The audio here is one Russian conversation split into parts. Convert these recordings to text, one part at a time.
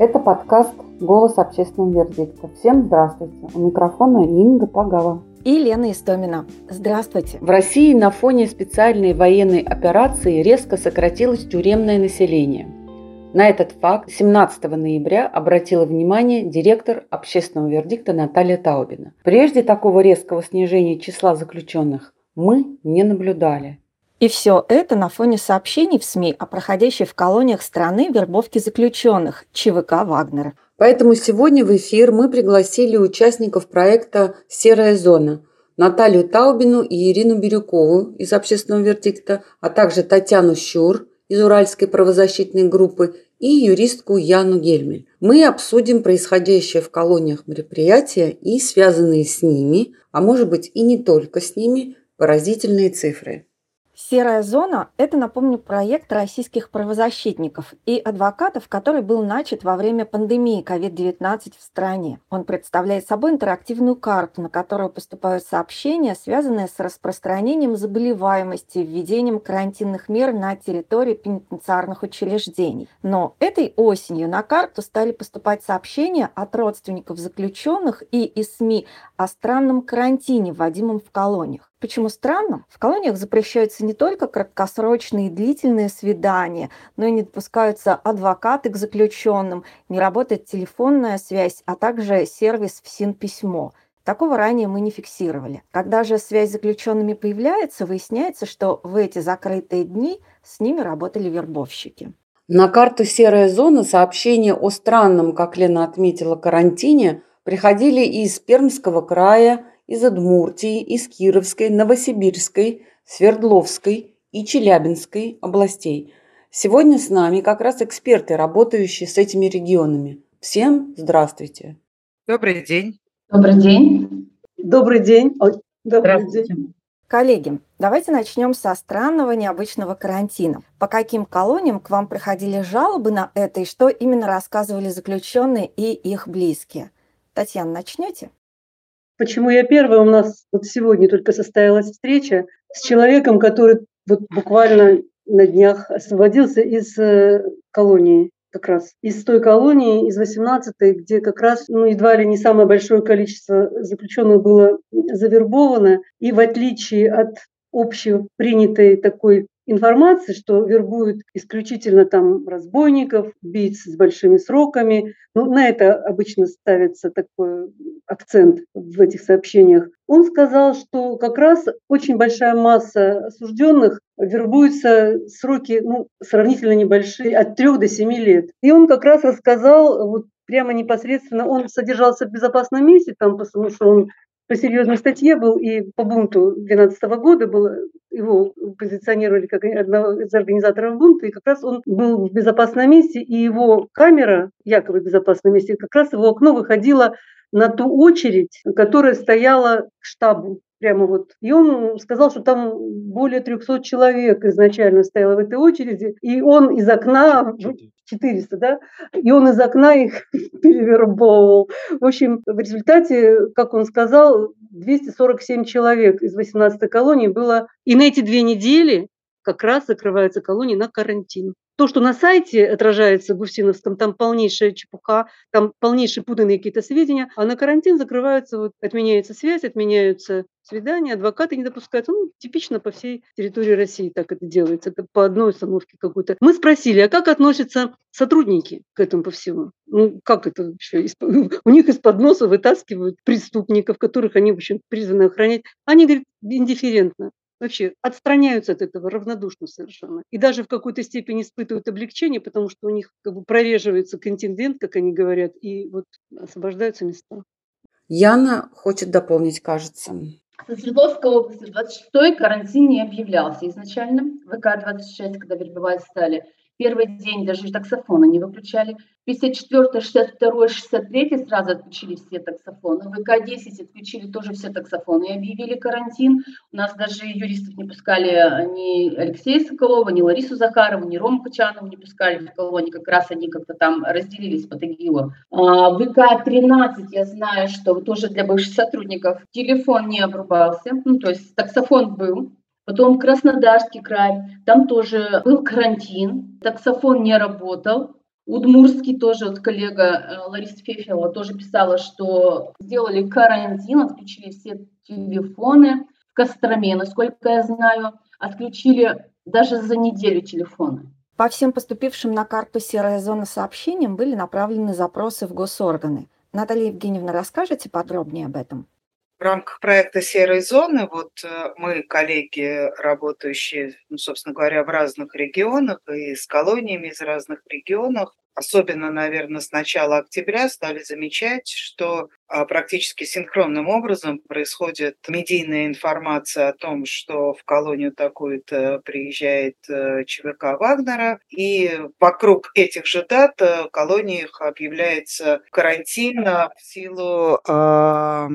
Это подкаст «Голос общественного вердикта». Всем здравствуйте. У микрофона Инга Пагава. И Лена Истомина. Здравствуйте. В России на фоне специальной военной операции резко сократилось тюремное население. На этот факт 17 ноября обратила внимание директор общественного вердикта Наталья Таубина. Прежде такого резкого снижения числа заключенных мы не наблюдали. И все это на фоне сообщений в СМИ о проходящей в колониях страны вербовке заключенных ЧВК «Вагнера». Поэтому сегодня в эфир мы пригласили участников проекта «Серая зона» Наталью Таубину и Ирину Бирюкову из общественного вердикта, а также Татьяну Щур из Уральской правозащитной группы и юристку Яну Гельмель. Мы обсудим происходящее в колониях мероприятия и связанные с ними, а может быть и не только с ними, поразительные цифры. Серая зона – это, напомню, проект российских правозащитников и адвокатов, который был начат во время пандемии COVID-19 в стране. Он представляет собой интерактивную карту, на которую поступают сообщения, связанные с распространением заболеваемости, введением карантинных мер на территории пенитенциарных учреждений. Но этой осенью на карту стали поступать сообщения от родственников заключенных и из СМИ о странном карантине, вводимом в колониях. Почему странно? В колониях запрещаются не только краткосрочные и длительные свидания, но и не допускаются адвокаты к заключенным, не работает телефонная связь, а также сервис ВСИН-письмо. Такого ранее мы не фиксировали. Когда же связь с заключенными появляется, выясняется, что в эти закрытые дни с ними работали вербовщики. На карту «Серая зона» сообщения о странном, как Лена отметила, карантине приходили из Пермского края, из Удмуртии, из Кировской, Новосибирской, Свердловской и Челябинской областей. Сегодня с нами как раз эксперты, работающие с этими регионами. Всем здравствуйте. Добрый день. Добрый день. Добрый день. Добрый день. Коллеги, давайте начнем со странного необычного карантина. По каким колониям к вам приходили жалобы на это и что именно рассказывали заключенные и их близкие? Татьяна, начнете? Почему я первая? У нас вот сегодня только состоялась встреча с человеком, который вот буквально на днях освободился из э, колонии как раз из той колонии, из 18-й, где как раз ну, едва ли не самое большое количество заключенных было завербовано. И в отличие от общепринятой такой информации, что вербуют исключительно там разбойников, убийц с большими сроками. Ну, на это обычно ставится такой акцент в этих сообщениях. Он сказал, что как раз очень большая масса осужденных вербуются сроки ну, сравнительно небольшие, от 3 до 7 лет. И он как раз рассказал вот прямо непосредственно, он содержался в безопасном месте, там, потому что он по серьезной статье был и по бунту 2012 года был, его позиционировали как одного из организаторов бунта, и как раз он был в безопасном месте, и его камера, якобы в безопасном месте, как раз его окно выходило на ту очередь, которая стояла к штабу прямо вот. И он сказал, что там более 300 человек изначально стояло в этой очереди, и он из окна, 400, да, и он из окна их перевербовывал. В общем, в результате, как он сказал, 247 человек из 18 колонии было. И на эти две недели как раз закрываются колонии на карантин. То, что на сайте отражается Гусиновском, там полнейшая чепуха, там полнейшие путанные какие-то сведения, а на карантин закрываются, вот, отменяется связь, отменяются свидания, адвокаты не допускаются. Ну, типично по всей территории России так это делается, это по одной установке какой-то. Мы спросили, а как относятся сотрудники к этому по всему? Ну, как это вообще? У них из-под носа вытаскивают преступников, которых они, в общем, призваны охранять. Они говорят, индифферентно вообще отстраняются от этого равнодушно совершенно. И даже в какой-то степени испытывают облегчение, потому что у них как бы прореживается контингент, как они говорят, и вот освобождаются места. Яна хочет дополнить, кажется. Со Свердловской области 26-й карантин не объявлялся изначально. ВК-26, когда вербовать стали, Первый день даже таксофона не выключали. 54, 62, 63 сразу отключили все таксофоны. ВК-10 отключили тоже все таксофоны и объявили карантин. У нас даже юристов не пускали ни Алексея Соколова, ни Ларису Захарову, ни Рому Качанову не пускали в колонии. Как раз они как-то там разделились по Тагилу. А, ВК-13 я знаю, что тоже для бывших сотрудников телефон не обрубался. Ну, то есть таксофон был, Потом Краснодарский край, там тоже был карантин, таксофон не работал. Удмурский тоже, вот коллега э, Лариса Фефилова тоже писала, что сделали карантин, отключили все телефоны. В Костроме, насколько я знаю, отключили даже за неделю телефоны. По всем поступившим на карту «Серая зона» сообщениям были направлены запросы в госорганы. Наталья Евгеньевна, расскажете подробнее об этом? В рамках проекта «Серой зоны» вот э, мы, коллеги, работающие, ну, собственно говоря, в разных регионах и с колониями из разных регионов, особенно, наверное, с начала октября стали замечать, что практически синхронным образом происходит медийная информация о том, что в колонию такую-то приезжает э, ЧВК Вагнера, и вокруг этих же дат э, колониях объявляется карантин в силу э,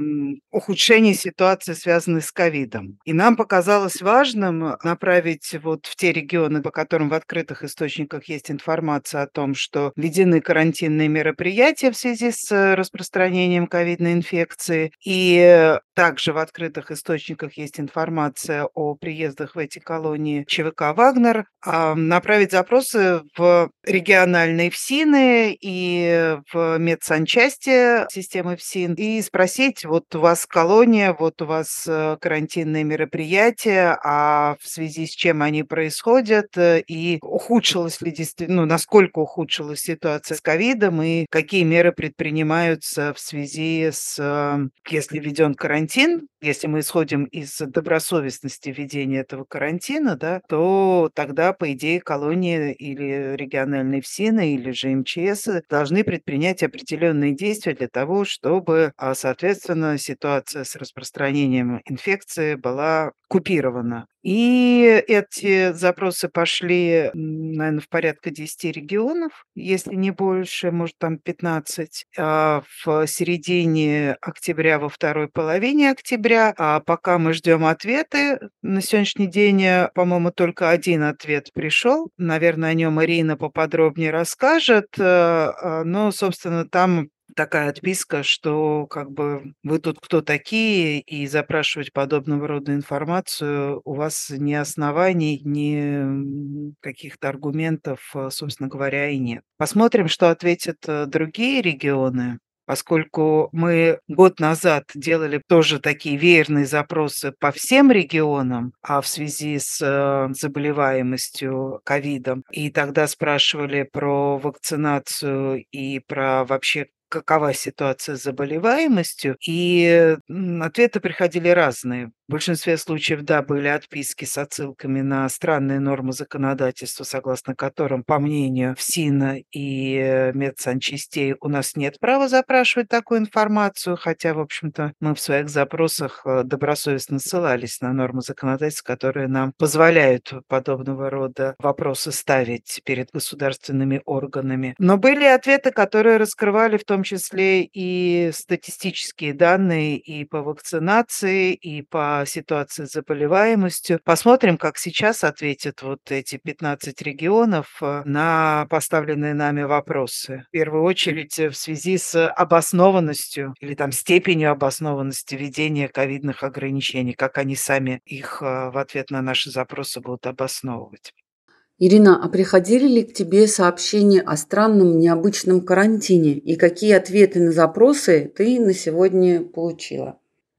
ухудшения ситуации, связанной с ковидом. И нам показалось важным направить вот в те регионы, по которым в открытых источниках есть информация о том, что введены карантинные мероприятия в связи с э, распространением ковидной инфекции. И также в открытых источниках есть информация о приездах в эти колонии ЧВК «Вагнер». А, направить запросы в региональные ФСИНы и в медсанчасти системы ФСИН и спросить, вот у вас колония, вот у вас э, карантинные мероприятия, а в связи с чем они происходят, э, и ухудшилась ли действительно, ну, насколько ухудшилась ситуация с ковидом, и какие меры предпринимаются в связи с, э, если введен карантин, если мы исходим из добросовестности введения этого карантина, да, то тогда, по идее, колонии или региональные ФСИНы, или же МЧС должны предпринять определенные действия для того, чтобы, а, соответственно, ситуация с распространением инфекции была купирована. И эти запросы пошли, наверное, в порядка 10 регионов, если не больше, может, там 15. А в середине октября, во второй половине октября, а пока мы ждем ответы, на сегодняшний день, по-моему, только один ответ пришел. Наверное, о нем Ирина поподробнее расскажет. Э, а, но, собственно, там такая отписка, что как бы вы тут кто такие, и запрашивать подобного рода информацию у вас ни оснований, ни каких-то аргументов, э, собственно говоря, и нет. Посмотрим, что ответят э, другие регионы поскольку мы год назад делали тоже такие веерные запросы по всем регионам, а в связи с э, заболеваемостью ковидом, и тогда спрашивали про вакцинацию и про вообще какова ситуация с заболеваемостью, и ответы приходили разные. В большинстве случаев, да, были отписки с отсылками на странные нормы законодательства, согласно которым, по мнению ФСИНа и э, медсанчастей, у нас нет права запрашивать такую информацию, хотя, в общем-то, мы в своих запросах э, добросовестно ссылались на нормы законодательства, которые нам позволяют подобного рода вопросы ставить перед государственными органами. Но были ответы, которые раскрывали в том числе и статистические данные и по вакцинации, и по ситуации с заболеваемостью. Посмотрим, как сейчас ответят вот эти 15 регионов э, на поставленные нами вопросы. В первую очередь э, в связи с обоснованностью или там степенью обоснованности введения ковидных ограничений, как они сами их э, в ответ на наши запросы будут обосновывать. Ирина, а приходили ли к тебе сообщения о странном необычном карантине и какие ответы на запросы ты на сегодня получила?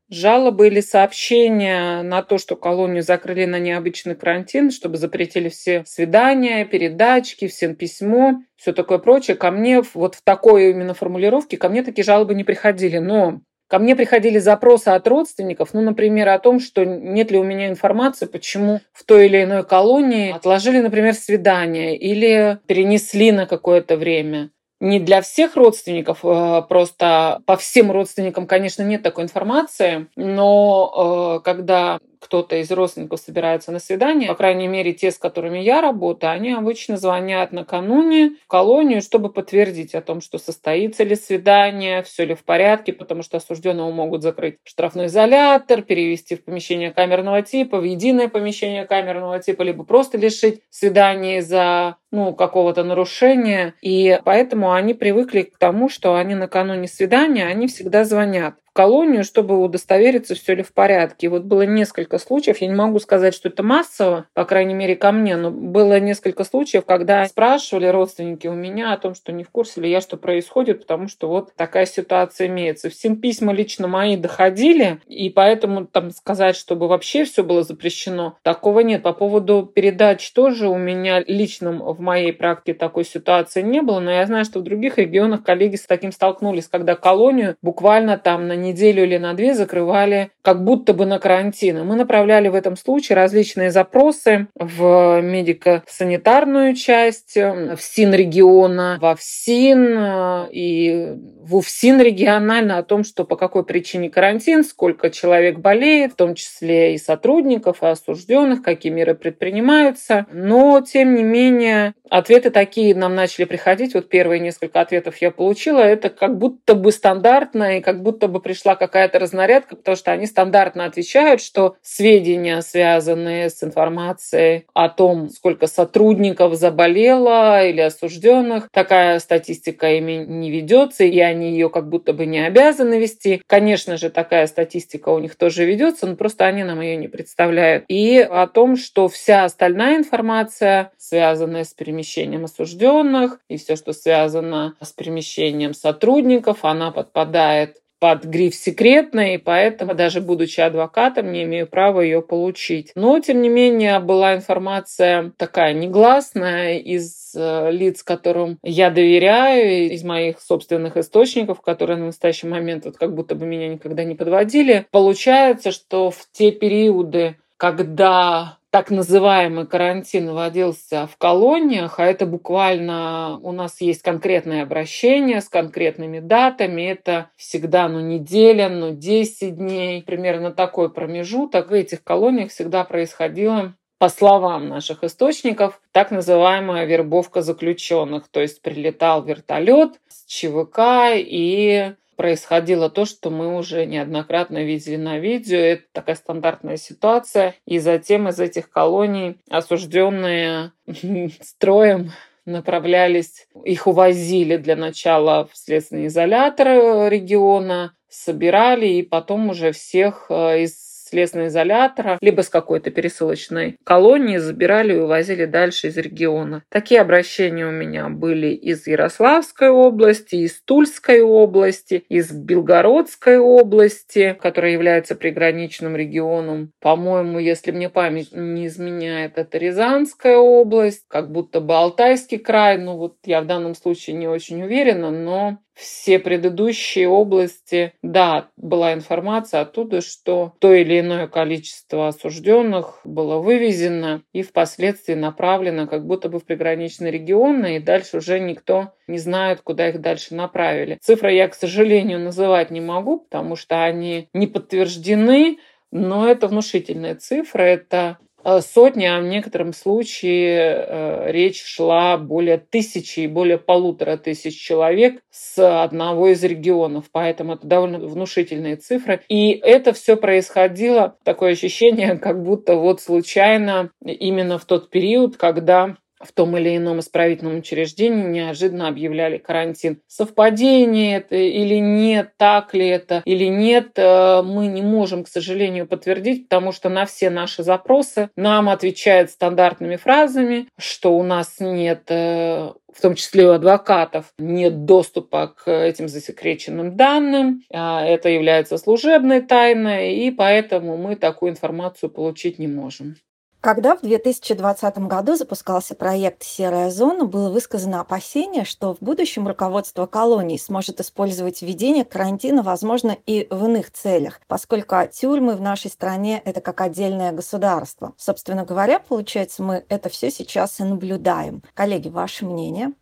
Жалобы или сообщения на то, что колонию закрыли на необычный карантин, чтобы запретили все свидания, передачки, всем письмо, все такое прочее. Ко мне вот в такой именно формулировке, ко мне такие жалобы не приходили. Но Ко мне приходили запросы от родственников, ну, например, о том, что нет ли у меня информации, почему в той или иной колонии отложили, например, свидание или перенесли на какое-то время не для всех родственников, э, просто по всем родственникам, конечно, нет такой информации, но э, когда кто-то из родственников собирается на свидание, по крайней мере, те, с которыми я работаю, они обычно звонят накануне в колонию, чтобы подтвердить о том, что состоится ли свидание, все ли в порядке, потому что осужденного могут закрыть штрафной изолятор, перевести в помещение камерного типа, в единое помещение камерного типа, либо просто лишить свидания за ну, какого-то нарушения. И поэтому они привыкли к тому, что они накануне свидания, они всегда звонят колонию, чтобы удостовериться, все ли в порядке. И вот было несколько случаев, я не могу сказать, что это массово, по крайней мере, ко мне, но было несколько случаев, когда спрашивали родственники у меня о том, что не в курсе ли я, что происходит, потому что вот такая ситуация имеется. Всем письма лично мои доходили, и поэтому там сказать, чтобы вообще все было запрещено, такого нет. По поводу передач тоже у меня лично в моей практике такой ситуации не было, но я знаю, что в других регионах коллеги с таким столкнулись, когда колонию буквально там на неделю или на две закрывали как будто бы на карантин. И мы направляли в этом случае различные запросы в медико-санитарную часть, в СИН региона, во ФСИН и в УФСИН регионально о том, что по какой причине карантин, сколько человек болеет, в том числе и сотрудников, и осужденных, какие меры предпринимаются. Но, тем не менее, ответы такие нам начали приходить. Вот первые несколько ответов я получила. Это как будто бы стандартно, и как будто бы пришла какая-то разнарядка, потому что они стандартно отвечают, что сведения, связанные с информацией о том, сколько сотрудников заболело или осужденных, такая статистика ими не ведется, и они ее как будто бы не обязаны вести. Конечно же, такая статистика у них тоже ведется, но просто они нам ее не представляют. И о том, что вся остальная информация, связанная с перемещением осужденных и все, что связано с перемещением сотрудников, она подпадает под гриф секретной, и поэтому, даже будучи адвокатом, не имею права ее получить. Но, тем не менее, была информация такая негласная из э, лиц, которым я доверяю, из моих собственных источников, которые на настоящий момент вот как будто бы меня никогда не подводили. Получается, что в те периоды, когда так называемый карантин вводился в колониях, а это буквально у нас есть конкретное обращение с конкретными датами. Это всегда ну, неделя, ну 10 дней. Примерно такой промежуток. В этих колониях всегда происходило по словам наших источников, так называемая вербовка заключенных. То есть прилетал вертолет с ЧВК и происходило то, что мы уже неоднократно видели на видео. Это такая стандартная ситуация. И затем из этих колоний осужденные строем направлялись, их увозили для начала в следственный изолятор региона, собирали и потом уже всех э, из следственного изолятора, либо с какой-то пересылочной колонии забирали и увозили дальше из региона. Такие обращения у меня были из Ярославской области, из Тульской области, из Белгородской области, которая является приграничным регионом. По-моему, если мне память не изменяет, это Рязанская область, как будто бы Алтайский край. Ну вот я в данном случае не очень уверена, но все предыдущие области, да, была информация оттуда, что то или иное количество осужденных было вывезено и впоследствии направлено как будто бы в приграничные регионы, и дальше уже никто не знает, куда их дальше направили. Цифры я, к сожалению, называть не могу, потому что они не подтверждены, но это внушительная цифра. Это сотни, а в некотором случае э, речь шла более тысячи и более полутора тысяч человек с одного из регионов. Поэтому это довольно внушительные цифры. И это все происходило, такое ощущение, как будто вот случайно именно в тот период, когда в том или ином исправительном учреждении неожиданно объявляли карантин. Совпадение это или нет, так ли это или нет, э, мы не можем, к сожалению, подтвердить, потому что на все наши запросы нам отвечают стандартными фразами, что у нас нет э, в том числе у адвокатов, нет доступа к этим засекреченным данным. А это является служебной тайной, и поэтому мы такую информацию получить не можем. Когда в 2020 году запускался проект «Серая зона», было высказано опасение, что в будущем руководство колоний сможет использовать введение карантина, возможно, и в иных целях, поскольку тюрьмы в нашей стране – это как отдельное государство. Собственно говоря, получается, мы это все сейчас и наблюдаем. Коллеги, ваше мнение?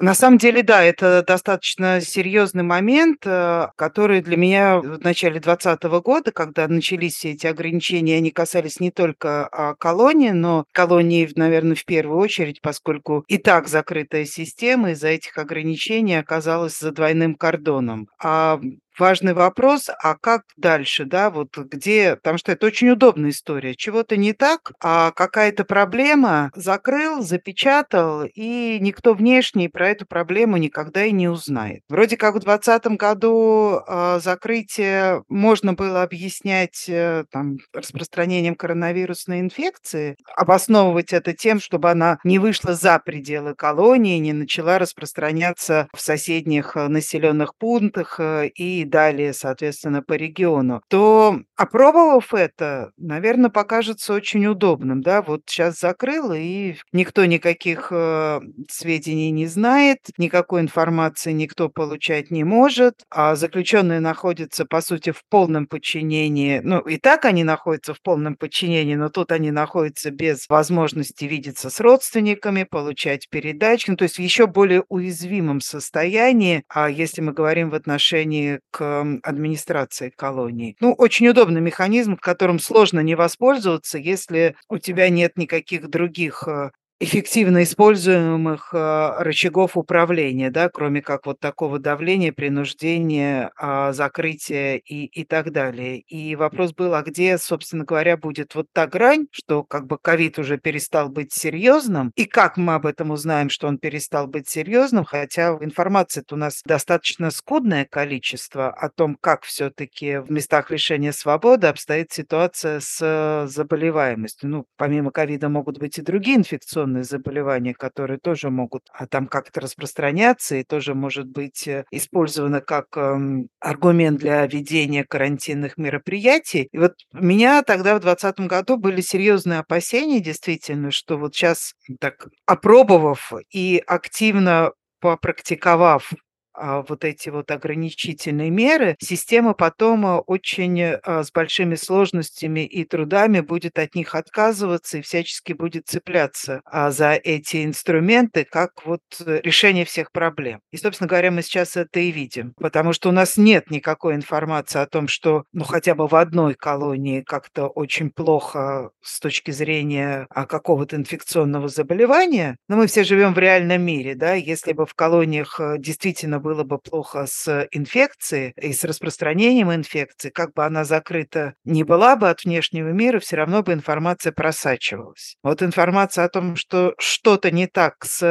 На самом деле, да, это достаточно серьезный момент, э, который для меня в начале 2020 года, когда начались все эти ограничения, они касались не только а, колонии, но колонии, наверное, в первую очередь, поскольку и так закрытая система из-за этих ограничений оказалась за двойным кордоном. А важный вопрос, а как дальше, да, вот где, потому что это очень удобная история, чего-то не так, а какая-то проблема закрыл, запечатал, и никто внешний про эту проблему никогда и не узнает. Вроде как в 2020 году э, закрытие можно было объяснять э, там, распространением коронавирусной инфекции, обосновывать это тем, чтобы она не вышла за пределы колонии, не начала распространяться в соседних э, населенных пунктах э, и далее, соответственно, по региону, то, опробовав это, наверное, покажется очень удобным. Да? Вот сейчас закрыл, и никто никаких э, сведений не знает, никакой информации никто получать не может, а заключенные находятся, по сути, в полном подчинении. Ну, и так они находятся в полном подчинении, но тут они находятся без возможности видеться с родственниками, получать передачи, ну, то есть в еще более уязвимом состоянии, а если мы говорим в отношении к администрации колонии. Ну, очень удобный механизм, которым сложно не воспользоваться, если у тебя нет никаких других э, эффективно используемых э, рычагов управления, да, кроме как вот такого давления, принуждения, а, закрытия и, и так далее. И вопрос был, а где, собственно говоря, будет вот та грань, что как бы ковид уже перестал быть серьезным, и как мы об этом узнаем, что он перестал быть серьезным, хотя информации у нас достаточно скудное количество о том, как все-таки в местах лишения свободы обстоит ситуация с заболеваемостью. Ну, помимо ковида могут быть и другие инфекционные инфекционные заболевания, которые тоже могут а, там как-то распространяться и тоже может быть э, использовано как эм, аргумент для ведения карантинных мероприятий. И вот у меня тогда в 2020 году были серьезные опасения действительно, что вот сейчас так опробовав и активно попрактиковав вот эти вот ограничительные меры, система потом а, очень а, с большими сложностями и трудами будет от них отказываться и всячески будет цепляться за эти инструменты как вот решение всех проблем. И, собственно говоря, мы сейчас это и видим, потому что у нас нет никакой информации о том, что ну хотя бы в одной колонии как-то очень плохо с точки зрения какого-то инфекционного заболевания, но мы все живем в реальном мире, да, если бы в колониях действительно было бы плохо с инфекцией и с распространением инфекции, как бы она закрыта не была бы от внешнего мира, все равно бы информация просачивалась. Вот информация о том, что что-то не так с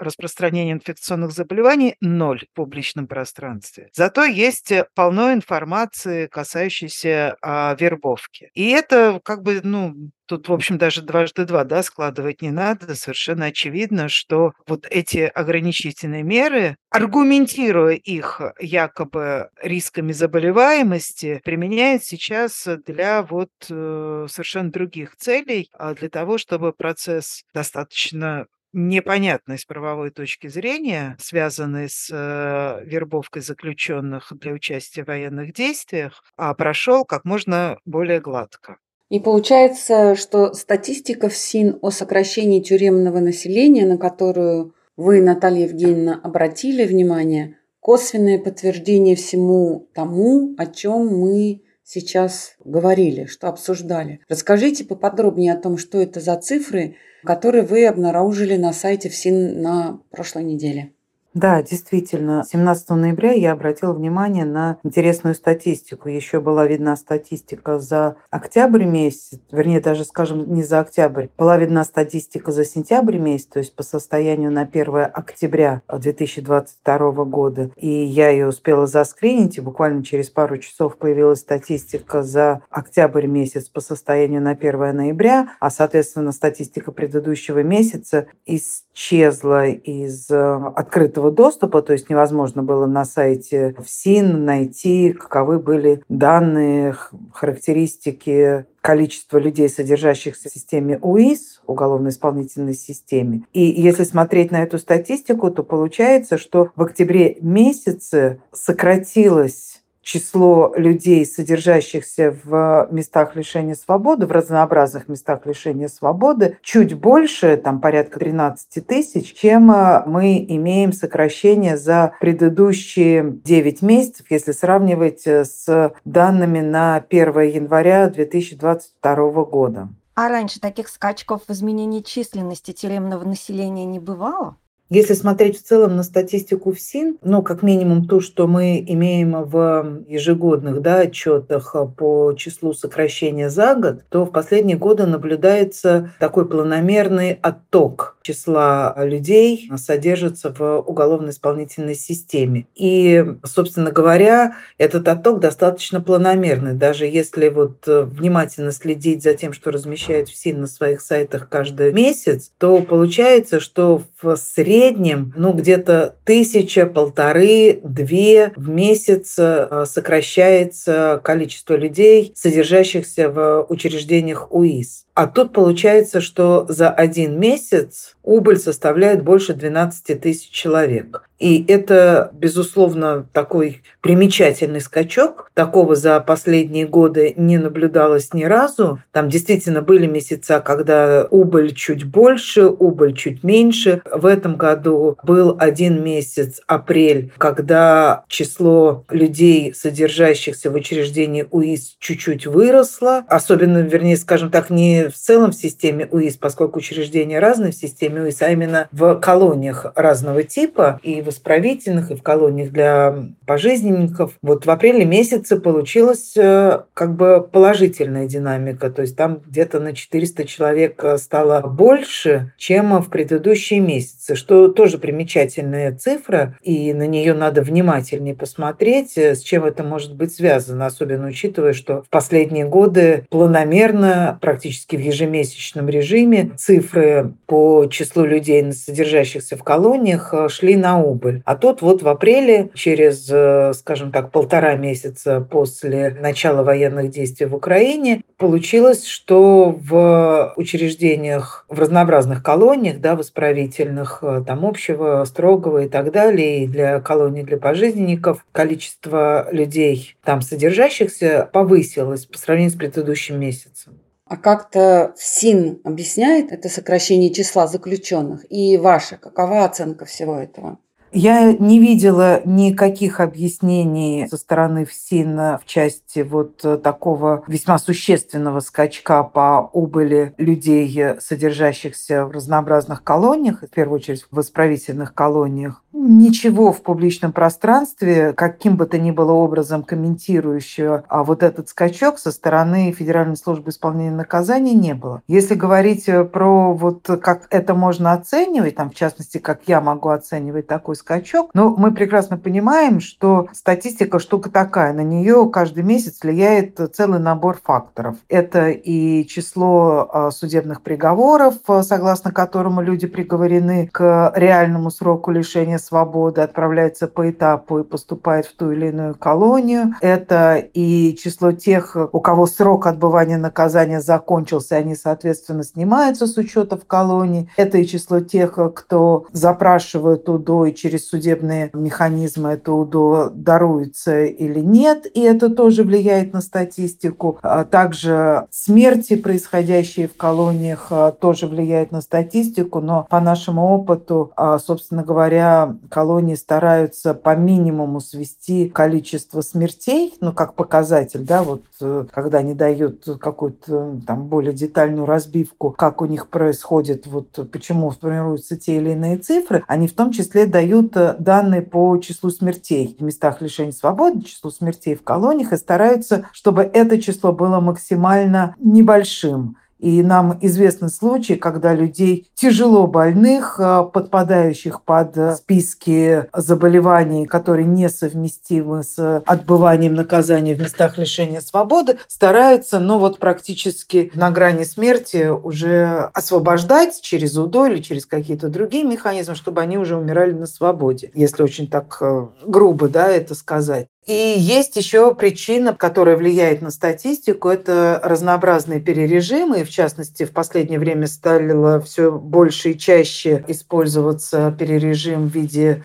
распространением инфекционных заболеваний, ноль в публичном пространстве. Зато есть полно информации, касающейся а, вербовки. И это как бы, ну, Тут, в общем, даже дважды два да, складывать не надо. Совершенно очевидно, что вот эти ограничительные меры, аргументируя их якобы рисками заболеваемости, применяют сейчас для вот э, совершенно других целей, а для того, чтобы процесс достаточно непонятный с правовой точки зрения, связанный с э, вербовкой заключенных для участия в военных действиях, а прошел как можно более гладко. И получается, что статистика в СИН о сокращении тюремного населения, на которую вы, Наталья Евгеньевна, обратили внимание, косвенное подтверждение всему тому, о чем мы сейчас говорили, что обсуждали. Расскажите поподробнее о том, что это за цифры, которые вы обнаружили на сайте ФСИН на прошлой неделе. Да, действительно, 17 ноября я обратила внимание на интересную статистику. Еще была видна статистика за октябрь месяц, вернее, даже, скажем, не за октябрь. Была видна статистика за сентябрь месяц, то есть по состоянию на 1 октября 2022 года. И я ее успела заскринить, и буквально через пару часов появилась статистика за октябрь месяц по состоянию на 1 ноября, а, соответственно, статистика предыдущего месяца исчезла из э, открытого открытого доступа, то есть невозможно было на сайте ФСИН найти, каковы были данные, характеристики количества людей, содержащихся в системе УИС, уголовно-исполнительной системе. И если смотреть на эту статистику, то получается, что в октябре месяце сократилось число людей, содержащихся в местах лишения свободы, в разнообразных местах лишения свободы, чуть больше, там порядка 13 тысяч, чем э, мы имеем сокращение за предыдущие 9 месяцев, если сравнивать э, с данными на 1 января 2022 года. А раньше таких скачков в изменении численности тюремного населения не бывало? Если смотреть в целом на статистику ФСИН, ну, как минимум то, что мы имеем в ежегодных да, отчетах по числу сокращения за год, то в последние годы наблюдается такой планомерный отток числа людей содержится в уголовно-исполнительной системе. И, собственно говоря, этот отток достаточно планомерный. Даже если вот внимательно следить за тем, что размещает ФСИН на своих сайтах каждый месяц, то получается, что в среднем ну, где-то тысяча, полторы, две в месяц э, сокращается количество людей, содержащихся в учреждениях УИС. А тут получается, что за один месяц убыль составляет больше 12 тысяч человек. И это, безусловно, такой примечательный скачок. Такого за последние годы не наблюдалось ни разу. Там действительно были месяца, когда убыль чуть больше, убыль чуть меньше. В этом году был один месяц, апрель, когда число людей, содержащихся в учреждении УИС, чуть-чуть выросло. Особенно, вернее, скажем так, не в целом в системе УИС, поскольку учреждения разные в системе УИС, а именно в колониях разного типа. И в исправительных, и в колониях для пожизненников. Вот в апреле месяце получилась э, как бы положительная динамика, то есть там где-то на 400 человек э, стало больше, чем в предыдущие месяцы, что тоже примечательная цифра, и на нее надо внимательнее посмотреть, э, с чем это может быть связано, особенно учитывая, что в последние годы планомерно, практически в ежемесячном режиме, цифры по числу людей, содержащихся в колониях, шли на убыль. А тут вот в апреле, через, э, скажем так, полтора месяца после начала военных действий в Украине, получилось, что в учреждениях, в разнообразных колониях, да, в исправительных, э, там общего, строгого и так далее, и для колоний для пожизненников, количество людей там содержащихся повысилось по сравнению с предыдущим месяцем. А как-то ФСИН объясняет это сокращение числа заключенных? И ваша, какова оценка всего этого? Я не видела никаких объяснений со стороны ФСИН в части вот такого весьма существенного скачка по убыли людей, содержащихся в разнообразных колониях, в первую очередь в исправительных колониях. Ничего в публичном пространстве, каким бы то ни было образом комментирующего а вот этот скачок со стороны Федеральной службы исполнения наказаний не было. Если говорить про вот как это можно оценивать, там в частности, как я могу оценивать такой скачок. Но мы прекрасно понимаем, что статистика штука такая. На нее каждый месяц влияет целый набор факторов. Это и число а, судебных приговоров, а, согласно которому люди приговорены к реальному сроку лишения свободы, отправляются по этапу и поступают в ту или иную колонию. Это и число тех, у кого срок отбывания наказания закончился, они, соответственно, снимаются с учета в колонии. Это и число тех, кто запрашивают УДО и через судебные механизмы это УДО даруется или нет, и это тоже влияет на статистику. А также смерти, происходящие в колониях, а, тоже влияют на статистику, но по нашему опыту, а, собственно говоря, колонии стараются по минимуму свести количество смертей, ну, как показатель, да, вот э, когда они дают какую-то там более детальную разбивку, как у них происходит, вот почему формируются те или иные цифры, они в том числе дают дают э, данные по числу смертей в местах лишения свободы, числу смертей в колониях и стараются, чтобы это число было максимально небольшим. И нам известны случаи, когда людей тяжело больных, э, подпадающих под э, списки заболеваний, которые несовместимы с отбыванием наказания в местах лишения свободы, стараются, ну вот практически на грани смерти уже освобождать через УДО или через какие-то другие механизмы, чтобы они уже умирали на свободе, если очень так э, грубо да, это сказать. И есть еще причина, которая влияет на статистику, это разнообразные перережимы. И в частности, в последнее время стало все больше и чаще использоваться перережим в виде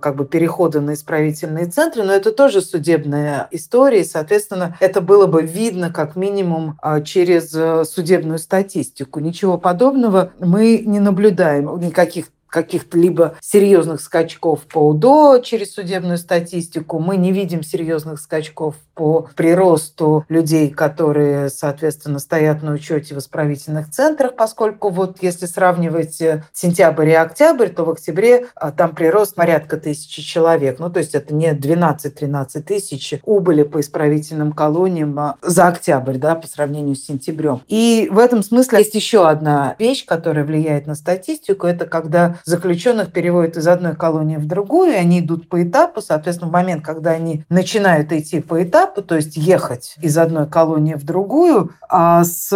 как бы, перехода на исправительные центры. Но это тоже судебная история. И, соответственно, это было бы видно как минимум а, через судебную статистику. Ничего подобного мы не наблюдаем. Никаких каких-то либо серьезных скачков по УДО через судебную статистику, мы не видим серьезных скачков по приросту людей, которые, соответственно, стоят на учете в исправительных центрах, поскольку вот если сравнивать э, сентябрь и октябрь, то в октябре а, там прирост порядка тысячи человек. Ну, то есть это не 12-13 тысяч убыли по исправительным колониям а, за октябрь, да, по сравнению с сентябрем. И в этом смысле есть еще одна вещь, которая влияет на статистику. Это когда заключенных переводят из одной колонии в другую, и они идут по этапу. Соответственно, в момент, когда они начинают идти по этапу, то есть ехать из одной колонии в другую, а с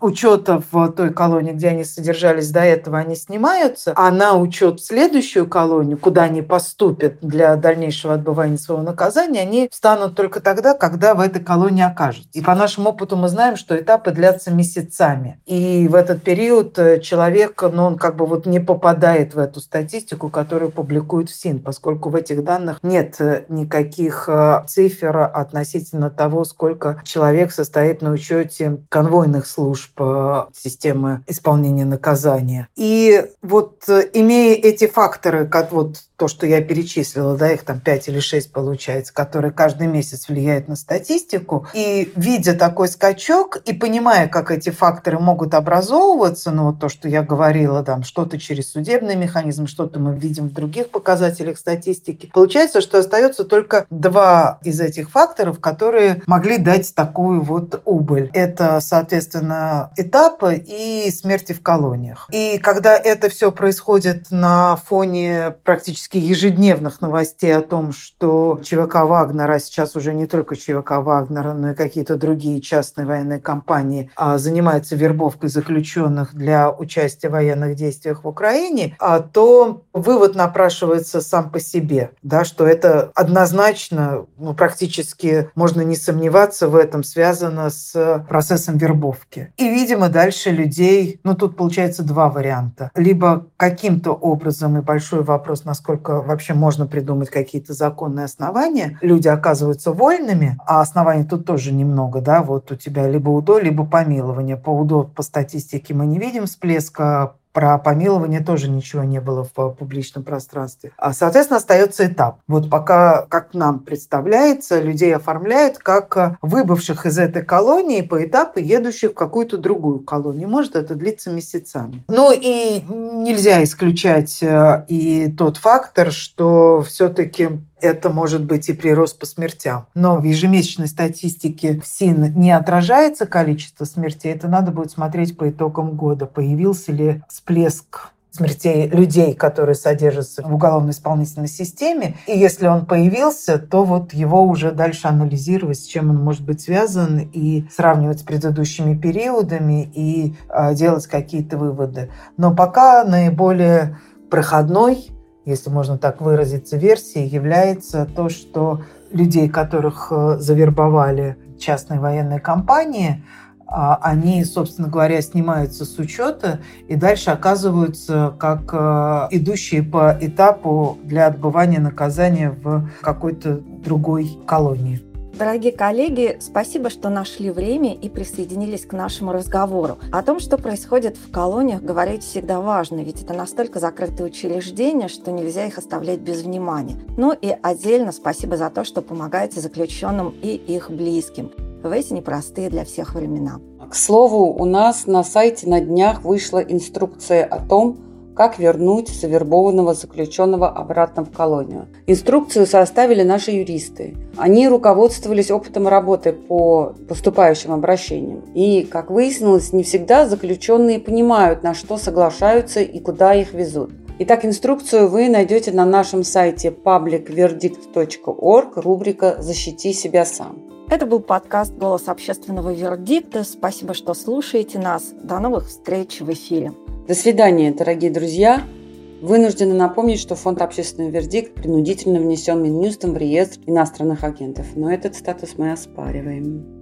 учета в той колонии, где они содержались до этого, они снимаются, а на учет в следующую колонию, куда они поступят для дальнейшего отбывания своего наказания, они встанут только тогда, когда в этой колонии окажутся. И по нашему опыту мы знаем, что этапы длятся месяцами. И в этот период э, человек, ну, он как бы вот не попадает в эту статистику, которую публикует СИН, поскольку в этих данных нет э, никаких э, цифр относительно того, сколько человек состоит на учете конвойных служб системы исполнения наказания. И вот имея эти факторы, как вот то, что я перечислила, да, их там 5 или 6 получается, которые каждый месяц влияют на статистику, и видя такой скачок и понимая, как эти факторы могут образовываться, ну вот то, что я говорила, там что-то через судебный механизм, что-то мы видим в других показателях статистики, получается, что остается только два из этих факторов, которые могли дать такую вот убыль. Это, соответственно, этапы и смерти в колониях. И когда это все происходит на фоне практически практически ежедневных новостей о том, что ЧВК Вагнера, а сейчас уже не только ЧВК Вагнера, но и какие-то другие частные военные компании а, занимаются вербовкой заключенных для участия в военных действиях в Украине, а, то вывод напрашивается сам по себе, да, что это однозначно, ну, практически можно не сомневаться в этом, связано с процессом вербовки. И, видимо, дальше людей, ну, тут получается два варианта. Либо каким-то образом, и большой вопрос, насколько насколько вообще можно придумать какие-то законные основания, люди оказываются вольными, а оснований тут тоже немного, да, вот у тебя либо УДО, либо помилование. По УДО по статистике мы не видим всплеска, про помилование тоже ничего не было в публичном пространстве. А, соответственно, остается этап. Вот пока, как нам представляется, людей оформляют как выбывших из этой колонии по этапу, едущих в какую-то другую колонию. Может это длиться месяцами. Ну и нельзя исключать э, и тот фактор, что все-таки это может быть и прирост по смертям. Но в ежемесячной статистике в СИН не отражается количество смертей. Это надо будет смотреть по итогам года. Появился ли всплеск смертей людей, которые содержатся в уголовно-исполнительной системе. И если он появился, то вот его уже дальше анализировать, с чем он может быть связан, и сравнивать с предыдущими периодами, и э, делать какие-то выводы. Но пока наиболее проходной если можно так выразиться, версией является то, что людей, которых э, завербовали частные военные компании, а, они, собственно говоря, снимаются с учета и дальше оказываются как э, идущие по этапу для отбывания наказания в какой-то другой колонии. Дорогие коллеги, спасибо, что нашли время и присоединились к нашему разговору. О том, что происходит в колониях, говорить всегда важно, ведь это настолько закрытые учреждения, что нельзя их оставлять без внимания. Ну и отдельно спасибо за то, что помогаете заключенным и их близким в эти непростые для всех времена. К слову, у нас на сайте на днях вышла инструкция о том, как вернуть завербованного заключенного обратно в колонию. Инструкцию составили наши юристы. Они руководствовались опытом работы по поступающим обращениям. И, как выяснилось, не всегда заключенные понимают, на что соглашаются и куда их везут. Итак, инструкцию вы найдете на нашем сайте publicverdict.org, рубрика «Защити себя сам». Это был подкаст «Голос общественного вердикта». Спасибо, что слушаете нас. До новых встреч в эфире. До свидания, дорогие друзья. Вынуждены напомнить, что фонд «Общественный вердикт» принудительно внесен Минюстом в реестр иностранных агентов, но этот статус мы оспариваем.